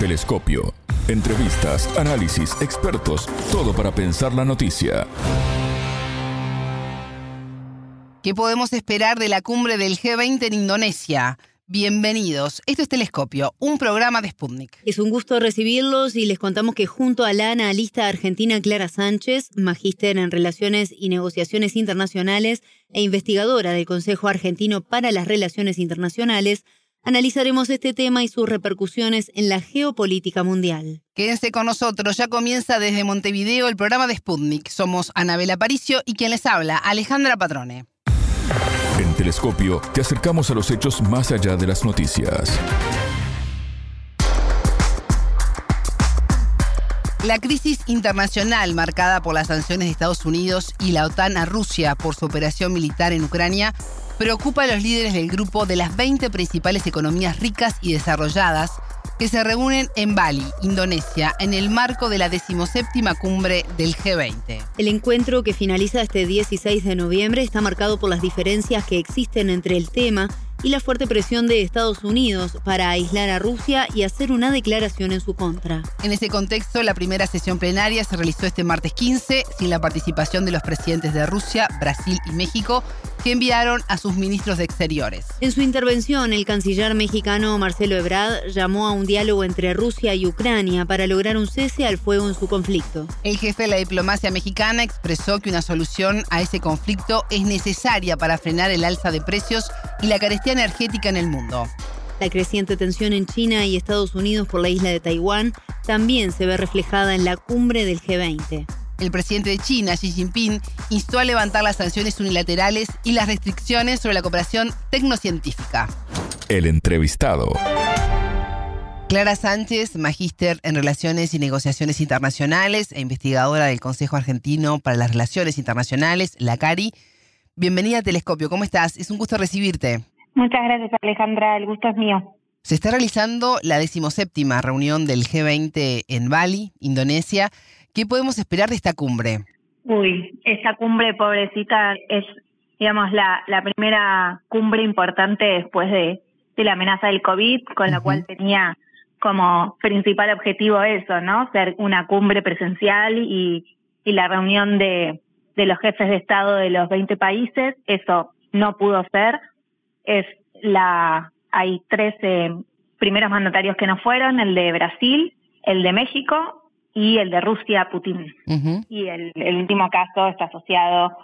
Telescopio. Entrevistas, análisis, expertos, todo para pensar la noticia. ¿Qué podemos esperar de la cumbre del G20 en Indonesia? Bienvenidos. Esto es Telescopio, un programa de Sputnik. Es un gusto recibirlos y les contamos que junto a la analista argentina Clara Sánchez, magíster en Relaciones y Negociaciones Internacionales e investigadora del Consejo Argentino para las Relaciones Internacionales, analizaremos este tema y sus repercusiones en la geopolítica mundial. Quédense con nosotros, ya comienza desde Montevideo el programa de Sputnik. Somos Anabela Paricio y quien les habla, Alejandra Patrone. En Telescopio te acercamos a los hechos más allá de las noticias. La crisis internacional marcada por las sanciones de Estados Unidos y la OTAN a Rusia por su operación militar en Ucrania preocupa a los líderes del grupo de las 20 principales economías ricas y desarrolladas que se reúnen en Bali, Indonesia, en el marco de la decimoséptima cumbre del G20. El encuentro que finaliza este 16 de noviembre está marcado por las diferencias que existen entre el tema y la fuerte presión de Estados Unidos para aislar a Rusia y hacer una declaración en su contra. En ese contexto, la primera sesión plenaria se realizó este martes 15 sin la participación de los presidentes de Rusia, Brasil y México, que enviaron a sus ministros de Exteriores. En su intervención, el canciller mexicano Marcelo Ebrard llamó a un diálogo entre Rusia y Ucrania para lograr un cese al fuego en su conflicto. El jefe de la diplomacia mexicana expresó que una solución a ese conflicto es necesaria para frenar el alza de precios y la carestía energética en el mundo. La creciente tensión en China y Estados Unidos por la isla de Taiwán también se ve reflejada en la cumbre del G20 el presidente de China, Xi Jinping, instó a levantar las sanciones unilaterales y las restricciones sobre la cooperación tecnocientífica. El entrevistado. Clara Sánchez, magíster en Relaciones y Negociaciones Internacionales e investigadora del Consejo Argentino para las Relaciones Internacionales, la CARI. Bienvenida a Telescopio, ¿cómo estás? Es un gusto recibirte. Muchas gracias, Alejandra, el gusto es mío. Se está realizando la decimoséptima reunión del G20 en Bali, Indonesia. ¿Qué podemos esperar de esta cumbre? Uy, esta cumbre, pobrecita, es, digamos, la, la primera cumbre importante después de, de la amenaza del COVID, con la cual tenía como principal objetivo eso, ¿no? Ser una cumbre presencial y, y la reunión de, de los jefes de Estado de los 20 países. Eso no pudo ser. Es la, hay 13 primeros mandatarios que no fueron, el de Brasil, el de México y el de Rusia, Putin. Y el, el último caso está asociado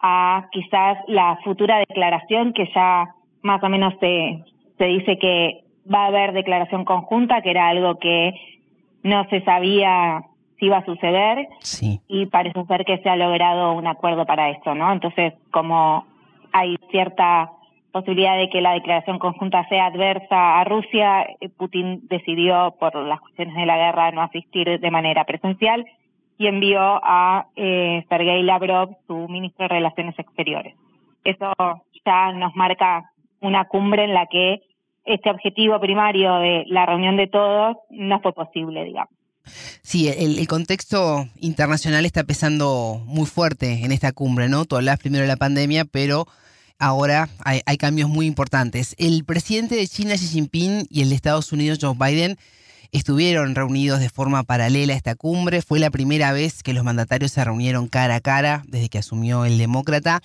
a quizás la futura declaración que ya más o menos se, se dice que va a haber declaración conjunta, que era algo que no se sabía si iba a suceder sí. y parece ser que se ha logrado un acuerdo para esto, ¿no? Entonces, como hay cierta posibilidad de que la declaración conjunta sea adversa a Rusia, eh, Putin decidió por las cuestiones de la guerra no asistir de manera presencial y envió a eh, Sergei Lavrov, su ministro de Relaciones Exteriores. Eso ya nos marca una cumbre en la que este objetivo primario de la reunión de todos no fue posible, digamos. Sí, el, contexto internacional está pesando muy fuerte en esta cumbre, ¿no? Tú hablas primero de la pandemia, pero ahora hay, cambios muy importantes. El presidente de China, Xi Jinping, y el de Estados Unidos, Joe Biden, estuvieron reunidos de forma paralela a esta cumbre. Fue la primera vez que los mandatarios se reunieron cara a cara desde que asumió el demócrata.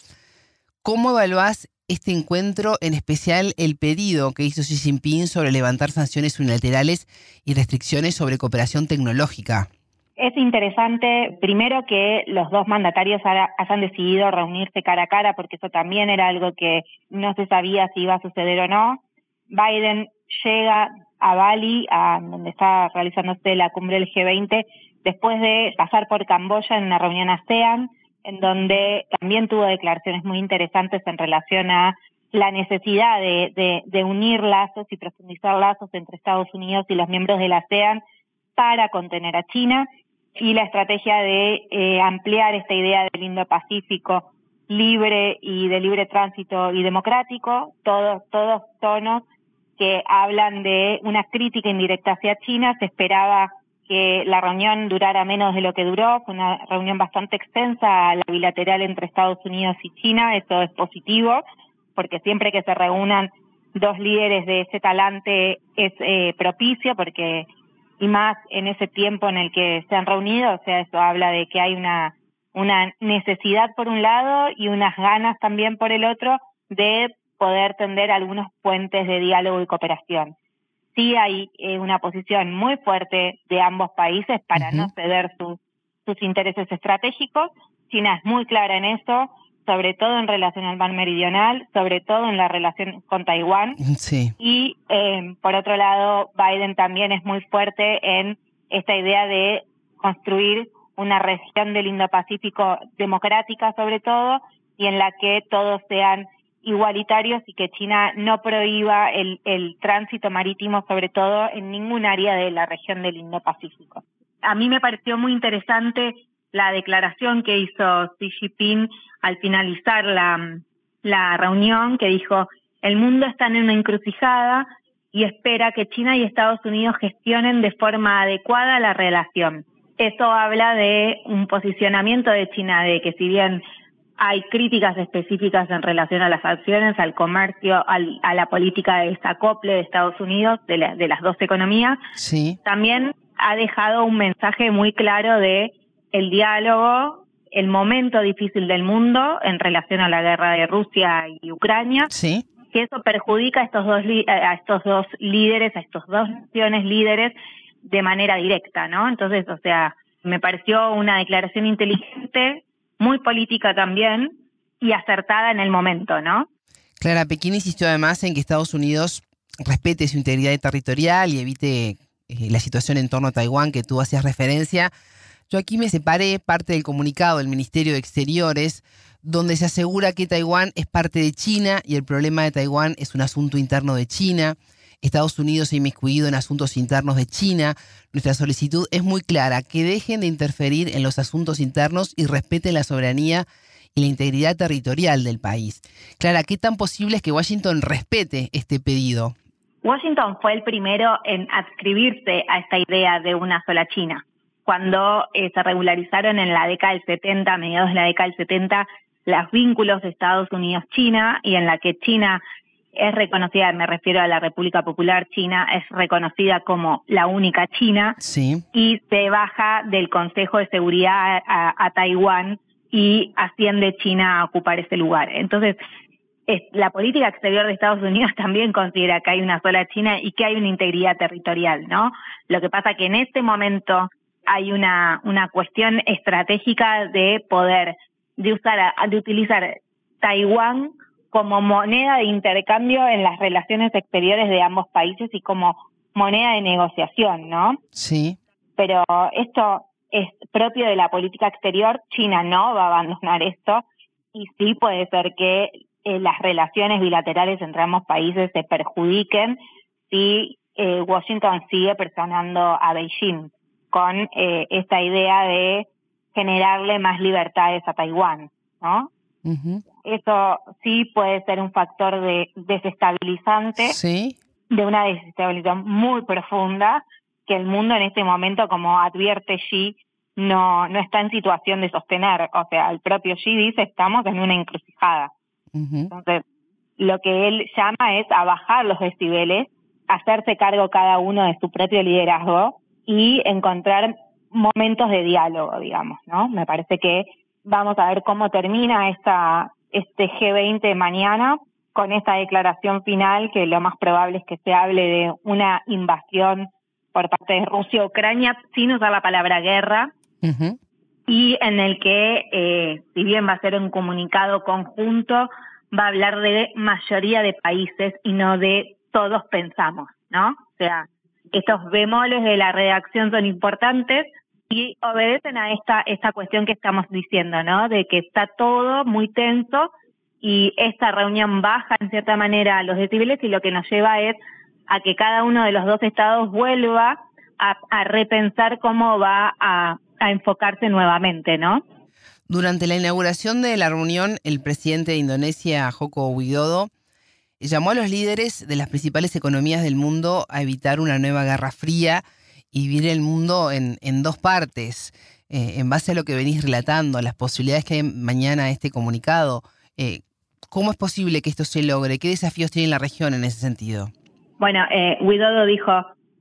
¿Cómo evaluás este encuentro, en especial el pedido que hizo Xi Jinping sobre levantar sanciones unilaterales y restricciones sobre cooperación tecnológica? Es interesante, primero, que los dos mandatarios hayan decidido reunirse cara a cara, porque eso también era algo que no se sabía si iba a suceder o no. Biden llega a Bali, a donde está realizándose la cumbre del G20, después de pasar por Camboya en una reunión ASEAN, en donde también tuvo declaraciones muy interesantes en relación a la necesidad de, de, unir lazos y profundizar lazos entre Estados Unidos y los miembros de la ASEAN para contener a China y la estrategia de eh, ampliar esta idea del Indo-Pacífico libre y de libre tránsito y democrático, todos, todos tonos que hablan de una crítica indirecta hacia China. Se esperaba que la reunión durara menos de lo que duró, fue una reunión bastante extensa, la bilateral entre Estados Unidos y China, eso es positivo, porque siempre que se reúnan dos líderes de ese talante es eh, propicio, porque y más en ese tiempo en el que se han reunido, o sea, eso habla de que hay una, una necesidad por un lado y unas ganas también por el otro de poder tender algunos puentes de diálogo y cooperación. Sí hay eh, una posición muy fuerte de ambos países para no ceder sus, sus intereses estratégicos. China es muy clara en eso, sobre todo en relación al mar meridional, sobre todo en la relación con Taiwán. Sí. Y eh, por otro lado, Biden también es muy fuerte en esta idea de construir una región del Indo-Pacífico democrática sobre todo y en la que todos sean igualitarios y que China no prohíba el, el tránsito marítimo sobre todo en ningún área de la región del Indo-Pacífico. A mí me pareció muy interesante la declaración que hizo Xi Jinping al finalizar la, la reunión, que dijo, el mundo está en una encrucijada y espera que China y Estados Unidos gestionen de forma adecuada la relación. Eso habla de un posicionamiento de China de que si bien hay críticas específicas en relación a las acciones, al comercio, al, a la política de desacople de Estados Unidos, de, de las dos economías, Sí. también ha dejado un mensaje muy claro de el diálogo, el momento difícil del mundo en relación a la guerra de Rusia y Ucrania, Sí. que eso perjudica a estos dos a estos dos líderes, a estos dos naciones líderes de manera directa, ¿no? Entonces, o sea, me pareció una declaración inteligente, muy política también y acertada en el momento, ¿no? Clara, Pekín insistió además en que Estados Unidos respete su integridad territorial y evite eh, la situación en torno a Taiwán que tú hacías referencia. Yo aquí me separé parte del comunicado del Ministerio de Exteriores, donde se asegura que Taiwán es parte de China y el problema de Taiwán es un asunto interno de China. Estados Unidos se ha inmiscuido en asuntos internos de China. Nuestra solicitud es muy clara, que dejen de interferir en los asuntos internos y respeten la soberanía y la integridad territorial del país. Clara, ¿qué tan posible es que Washington respete este pedido? Washington fue el primero en adscribirse a esta idea de una sola China. Cuando eh, se regularizaron en la década del 70, a mediados de la década del 70, los vínculos de Estados Unidos-China y en la que China es reconocida, me refiero a la República Popular China, es reconocida como la única China Sí, y se baja del Consejo de Seguridad a, a- a Taiwán y asciende China a ocupar ese lugar. Entonces, es- la política exterior de Estados Unidos también considera que hay una sola China y que hay una integridad territorial, ¿no? Lo que pasa que en este momento hay una, una cuestión estratégica de poder, de usar, de utilizar Taiwán como moneda de intercambio en las relaciones exteriores de ambos países y como moneda de negociación, ¿no? sí, pero esto es propio de la política exterior. China no va a abandonar esto y sí puede ser que eh, las relaciones bilaterales entre ambos países se perjudiquen si eh, Washington sigue presionando a Beijing con eh, esta idea de generarle más libertades a Taiwán, ¿no? ujú, Eso sí puede ser un factor de desestabilizante sí, de una desestabilización muy profunda que el mundo en este momento, como advierte Xi, no, no está en situación de sostener. O sea, el propio Xi dice estamos en una encrucijada. ujú, Entonces, lo que él llama es a bajar los decibeles, hacerse cargo cada uno de su propio liderazgo y encontrar momentos de diálogo, digamos, ¿no? Me parece que vamos a ver cómo termina esta este G20 mañana con esta declaración final que lo más probable es que se hable de una invasión por parte de Rusia a Ucrania sin usar la palabra guerra y en el que, eh, si bien va a ser un comunicado conjunto, va a hablar de mayoría de países y no de todos pensamos, ¿no? O sea, estos bemoles de la redacción son importantes y obedecen a esta, esta cuestión que estamos diciendo, ¿no? De que está todo muy tenso y esta reunión baja en cierta manera los decibeles y lo que nos lleva es a que cada uno de los dos estados vuelva a, a repensar cómo va a, a enfocarse nuevamente, ¿no? Durante la inauguración de la reunión, el presidente de Indonesia, Joko Widodo, llamó a los líderes de las principales economías del mundo a evitar una nueva guerra fría y vivir el mundo en, en dos partes. Eh, en base a lo que venís relatando, las posibilidades que hay mañana este comunicado, eh, ¿cómo es posible que esto se logre? ¿Qué desafíos tiene la región en ese sentido? Bueno, eh, Widodo dijo,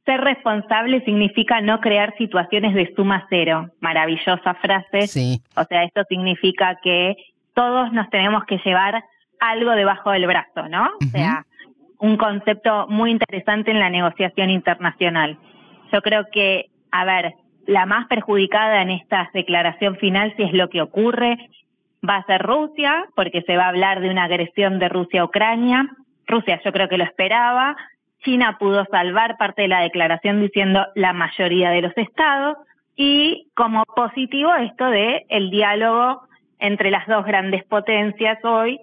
ser responsable significa no crear situaciones de suma cero. Maravillosa frase. Sí. O sea, esto significa que todos nos tenemos que llevar algo debajo del brazo, ¿no? O sea, un concepto muy interesante en la negociación internacional. Yo creo que, a ver, la más perjudicada en esta declaración final, si es lo que ocurre, va a ser Rusia, porque se va a hablar de una agresión de Rusia a Ucrania. Rusia yo creo que lo esperaba. China pudo salvar parte de la declaración diciendo la mayoría de los estados. Y como positivo esto de el diálogo entre las dos grandes potencias hoy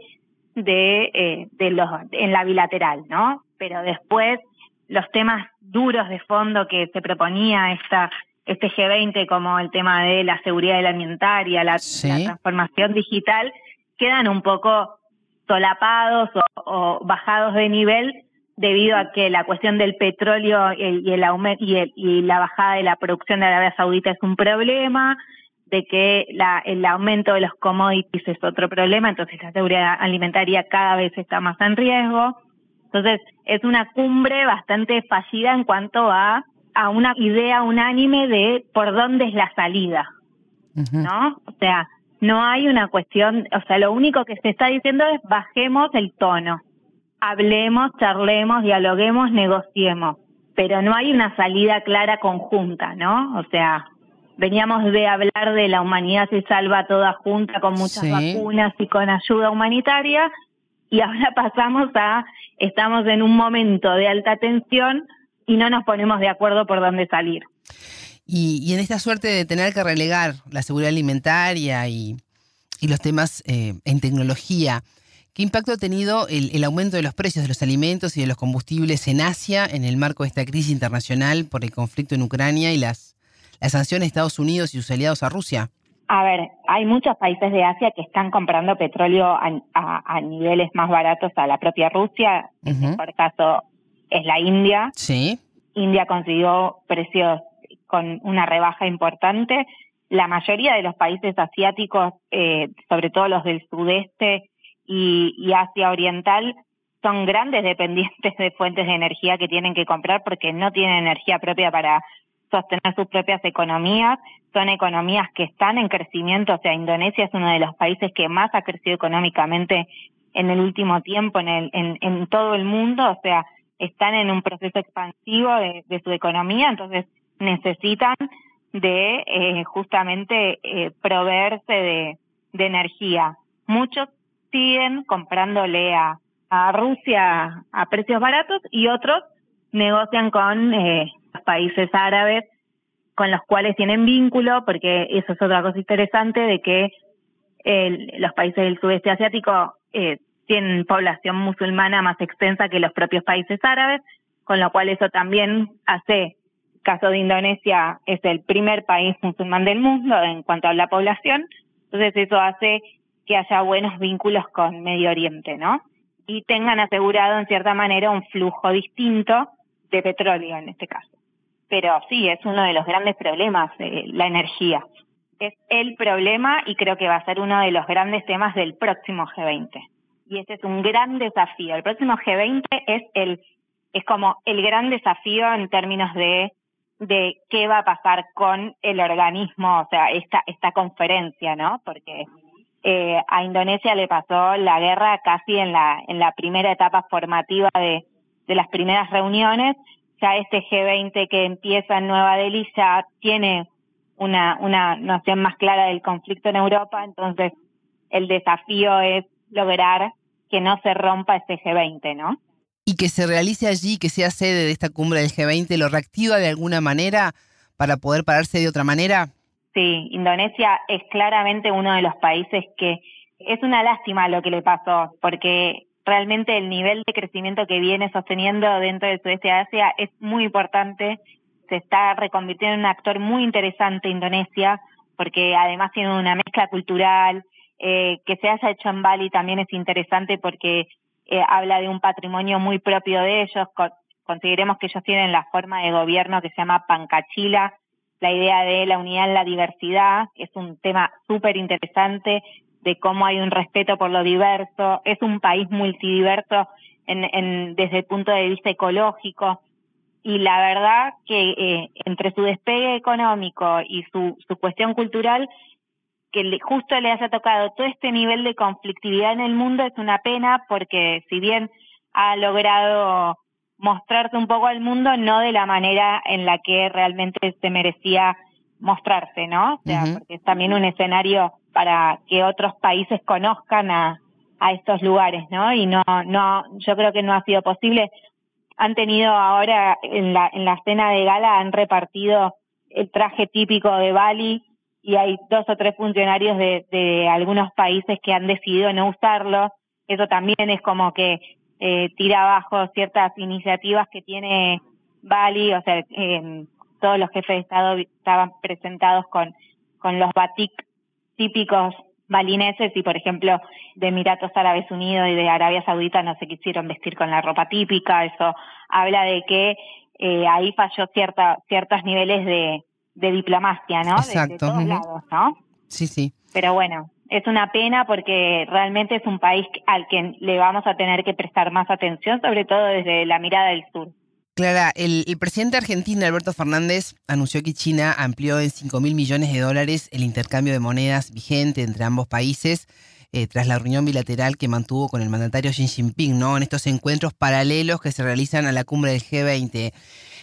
de, eh, de los, en la bilateral, ¿no? Pero después los temas duros de fondo que se proponía esta este G20 como el tema de la seguridad alimentaria, la, la transformación digital, quedan un poco solapados o, bajados de nivel debido a que la cuestión del petróleo y el, aumento y, y, la bajada de la producción de Arabia Saudita es un problema, de que la, el aumento de los commodities es otro problema, entonces la seguridad alimentaria cada vez está más en riesgo. Entonces es una cumbre bastante fallida en cuanto a a una idea unánime de por dónde es la salida, ¿no? O sea, no hay una cuestión, o sea, lo único que se está diciendo es bajemos el tono, hablemos, charlemos, dialoguemos, negociemos, pero no hay una salida clara conjunta, ¿no? O sea, veníamos de hablar de la humanidad se salva toda junta con muchas vacunas y con ayuda humanitaria y ahora pasamos a estamos en un momento de alta tensión y no nos ponemos de acuerdo por dónde salir. Y, en esta suerte de tener que relegar la seguridad alimentaria y, los temas eh, en tecnología, ¿qué impacto ha tenido el, aumento de los precios de los alimentos y de los combustibles en Asia en el marco de esta crisis internacional por el conflicto en Ucrania y las, las sanciones de Estados Unidos y sus aliados a Rusia? A ver, hay muchos países de Asia que están comprando petróleo a, niveles más baratos a la propia Rusia. Por caso, es la India. Sí. India consiguió precios con una rebaja importante. La mayoría de los países asiáticos, eh, sobre todo los del sudeste y, Asia Oriental, son grandes dependientes de fuentes de energía que tienen que comprar porque no tienen energía propia para sostener sus propias economías. Son economías que están en crecimiento, o sea, Indonesia es uno de los países que más ha crecido económicamente en el último tiempo en, el, en, en todo el mundo, o sea, están en un proceso expansivo de, su economía, entonces necesitan de eh, justamente eh, proveerse de, energía. Muchos siguen comprándole a, a Rusia a precios baratos y otros negocian con eh, países árabes con los cuales tienen vínculo, porque eso es otra cosa interesante de que los países del sudeste asiático eh, tienen población musulmana más extensa que los propios países árabes, con lo cual eso también hace, caso de Indonesia, es el primer país musulmán del mundo en cuanto a la población, entonces eso hace que haya buenos vínculos con Medio Oriente, ¿no? Y tengan asegurado en cierta manera un flujo distinto de petróleo en este caso. Pero sí, es uno de los grandes problemas, eh, la energía. Es el problema y creo que va a ser uno de los grandes temas del próximo G20 y ese es un gran desafío. El próximo G20 es el es como el gran desafío en términos de de qué va a pasar con el organismo, o sea, esta esta conferencia, ¿no? Porque eh, a Indonesia le pasó la guerra casi en la en la primera etapa formativa de de las primeras reuniones. Ya este G20 que empieza en Nueva Delhi ya tiene una una noción más clara del conflicto en Europa, entonces el desafío es lograr que no se rompa ese G20, ¿no? Y que se realice allí, que sea sede de esta cumbre del G20, ¿lo reactiva de alguna manera para poder pararse de otra manera? Sí, Indonesia es claramente uno de los países que es una lástima lo que le pasó, porque realmente el nivel de crecimiento que viene sosteniendo dentro del sudeste de Asia es muy importante. Se está reconvirtiendo en un actor muy interesante Indonesia, porque además tiene una mezcla cultural, eh, que se haya hecho en Bali también es interesante porque eh, habla de un patrimonio muy propio de ellos. consideremos que ellos tienen la forma de gobierno que se llama Pancachila, la idea de la unidad en la diversidad, es un tema súper interesante de cómo hay un respeto por lo diverso. Es un país multidiverso en, desde el punto de vista ecológico. y la verdad que eh, entre su despegue económico y su, su cuestión cultural, que justo le haya tocado todo este nivel de conflictividad en el mundo es una pena porque si bien ha logrado mostrarse un poco al mundo, no de la manera en la que realmente se merecía mostrarse, ¿no? O sea, porque es también un escenario para que otros países conozcan a, a estos lugares, ¿no? Y no, no, yo creo que no ha sido posible. Han tenido ahora en la, en la cena de gala, han repartido el traje típico de Bali y hay dos o tres funcionarios de, de algunos países que han decidido no usarlo. Eso también es como que eh, tira abajo ciertas iniciativas que tiene Bali, o sea, eh, todos los jefes de Estado estaban presentados con, con los batik típicos balineses y, por ejemplo, de Emiratos Árabes Unidos y de Arabia Saudita no se quisieron vestir con la ropa típica. Eso habla de que eh, ahí falló cierta, ciertos niveles de, de diplomacia, ¿no? Exacto. De, todos lados, ¿no? Sí, sí. Pero bueno, es una pena porque realmente es un país al que le vamos a tener que prestar más atención, sobre todo desde la mirada del sur. Clara, el, presidente argentino Alberto Fernández anunció que China amplió en 5 mil millones de dólares el intercambio de monedas vigente entre ambos países eh, tras la reunión bilateral que mantuvo con el mandatario Xi Jinping, ¿no? En estos encuentros paralelos que se realizan a la cumbre del G20.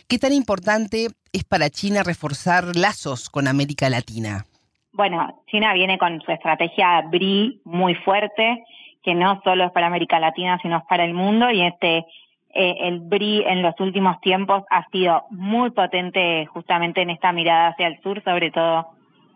¿Qué tan importante es para China reforzar lazos con América Latina? Bueno, China viene con su estrategia BRI muy fuerte, que no solo es para América Latina, sino para el mundo, y este eh, el BRI en los últimos tiempos ha sido muy potente justamente en esta mirada hacia el sur, sobre todo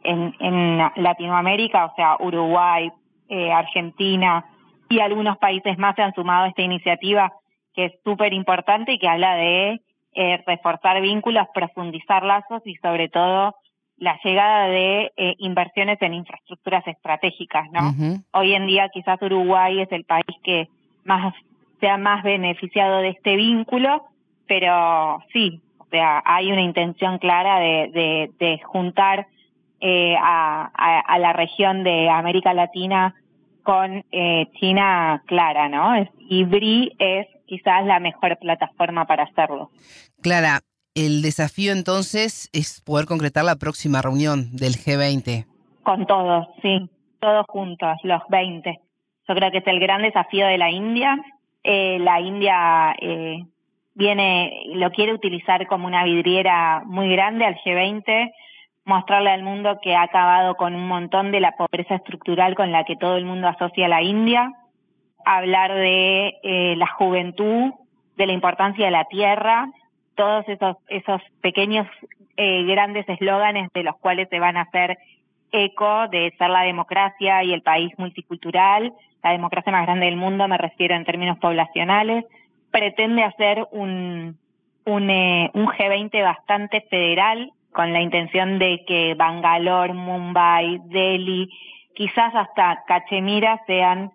en, en Latinoamérica, o sea, Uruguay, eh, Argentina y algunos países más se han sumado a esta iniciativa que es súper importante y que habla de eh, reforzar vínculos, profundizar lazos y sobre todo la llegada de eh, inversiones en infraestructuras estratégicas, ¿no? Hoy en día quizás Uruguay es el país que más sea más beneficiado de este vínculo, pero sí, o sea, hay una intención clara de, de, juntar eh, a, a, la región de América Latina con eh, China clara, ¿no? y BRI es quizás la mejor plataforma para hacerlo. Clara, el desafío entonces es poder concretar la próxima reunión del G20. Con todos, sí, todos juntos, los 20. Yo creo que es el gran desafío de la India eh, la India eh, viene, lo quiere utilizar como una vidriera muy grande al G20, mostrarle al mundo que ha acabado con un montón de la pobreza estructural con la que todo el mundo asocia a la India, hablar de eh, la juventud, de la importancia de la tierra, todos esos, esos pequeños eh, grandes eslóganes de los cuales se van a hacer eco de ser la democracia y el país multicultural, la democracia más grande del mundo, me refiero en términos poblacionales, pretende hacer un, un, eh, un G20 bastante federal, con la intención de que Bangalore, Mumbai, Delhi, quizás hasta Cachemira sean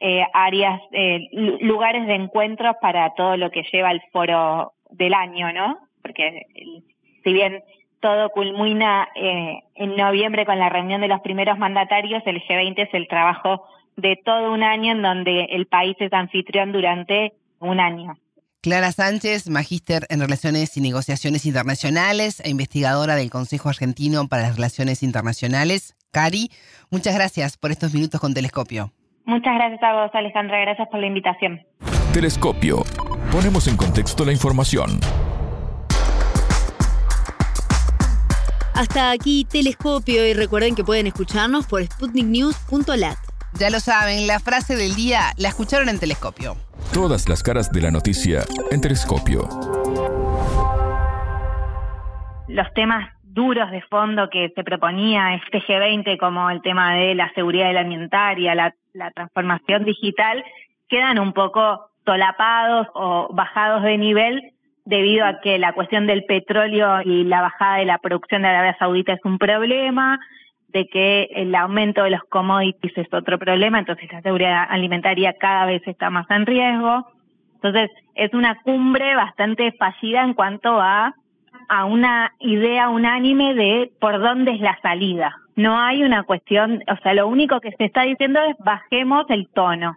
eh, áreas, eh, lugares de encuentro para todo lo que lleva el foro del año, ¿no? Porque si bien todo culmina eh, en noviembre con la reunión de los primeros mandatarios, el G20 es el trabajo de todo un año en donde el país es anfitrión durante un año. Clara Sánchez, magíster en Relaciones y Negociaciones Internacionales e investigadora del Consejo Argentino para las Relaciones Internacionales. Cari, muchas gracias por estos minutos con Telescopio. Muchas gracias a vos, Alejandra. Gracias por la invitación. Telescopio. Ponemos en contexto la información. Hasta aquí Telescopio y recuerden que pueden escucharnos por sputniknews.lat. Ya lo saben, la frase del día la escucharon en Telescopio. Todas las caras de la noticia en Telescopio. Los temas duros de fondo que se proponía este G20, como el tema de la seguridad alimentaria, la, la transformación digital, quedan un poco solapados o bajados de nivel debido a que la cuestión del petróleo y la bajada de la producción de Arabia Saudita es un problema, de que el aumento de los commodities es otro problema, entonces la seguridad alimentaria cada vez está más en riesgo. Entonces, es una cumbre bastante fallida en cuanto a, a una idea unánime de por dónde es la salida. No hay una cuestión, o sea, lo único que se está diciendo es bajemos el tono.